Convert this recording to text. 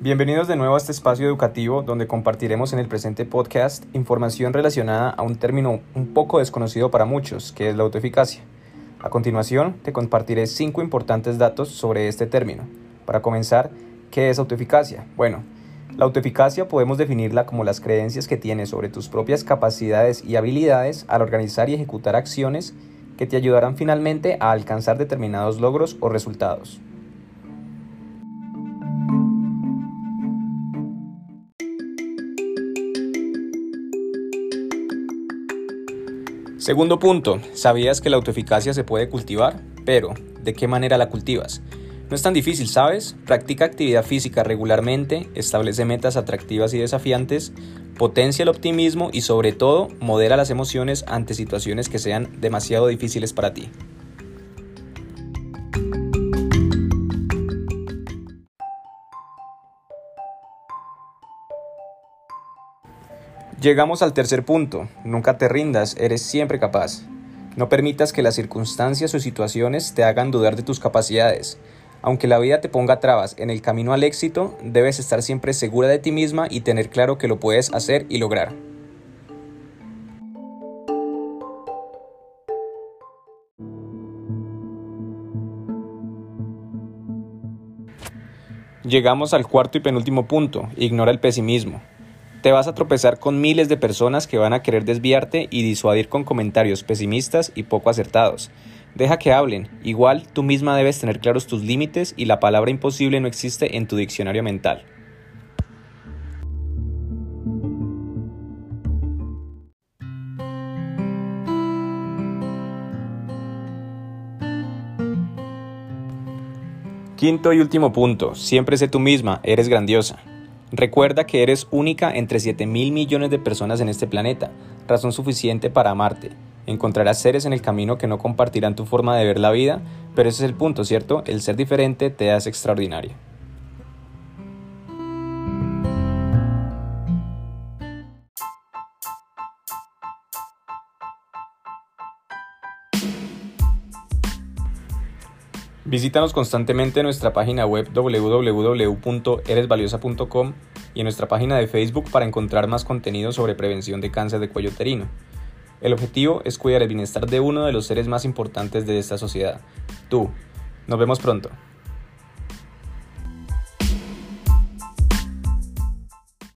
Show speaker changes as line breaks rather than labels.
Bienvenidos de nuevo a este espacio educativo donde compartiremos en el presente podcast información relacionada a un término un poco desconocido para muchos, que es la autoeficacia. A continuación, te compartiré cinco importantes datos sobre este término. Para comenzar, ¿qué es autoeficacia? Bueno, la autoeficacia podemos definirla como las creencias que tienes sobre tus propias capacidades y habilidades al organizar y ejecutar acciones que te ayudarán finalmente a alcanzar determinados logros o resultados. Segundo punto, ¿sabías que la autoeficacia se puede cultivar? Pero, ¿de qué manera la cultivas? No es tan difícil, ¿sabes? Practica actividad física regularmente, establece metas atractivas y desafiantes, potencia el optimismo y sobre todo modera las emociones ante situaciones que sean demasiado difíciles para ti. Llegamos al tercer punto. Nunca te rindas, eres siempre capaz. No permitas que las circunstancias o situaciones te hagan dudar de tus capacidades. Aunque la vida te ponga trabas en el camino al éxito, debes estar siempre segura de ti misma y tener claro que lo puedes hacer y lograr. Llegamos al cuarto y penúltimo punto, ignora el pesimismo. Te vas a tropezar con miles de personas que van a querer desviarte y disuadir con comentarios pesimistas y poco acertados. Deja que hablen, igual tú misma debes tener claros tus límites y la palabra imposible no existe en tu diccionario mental. Quinto y último punto, siempre sé tú misma, eres grandiosa. Recuerda que eres única entre 7 mil millones de personas en este planeta, razón suficiente para amarte. Encontrarás seres en el camino que no compartirán tu forma de ver la vida, pero ese es el punto, ¿cierto? El ser diferente te hace extraordinaria. Visítanos constantemente en nuestra página web www.eresvaliosa.com y en nuestra página de Facebook para encontrar más contenido sobre prevención de cáncer de cuello uterino. El objetivo es cuidar el bienestar de uno de los seres más importantes de esta sociedad, tú. Nos vemos pronto.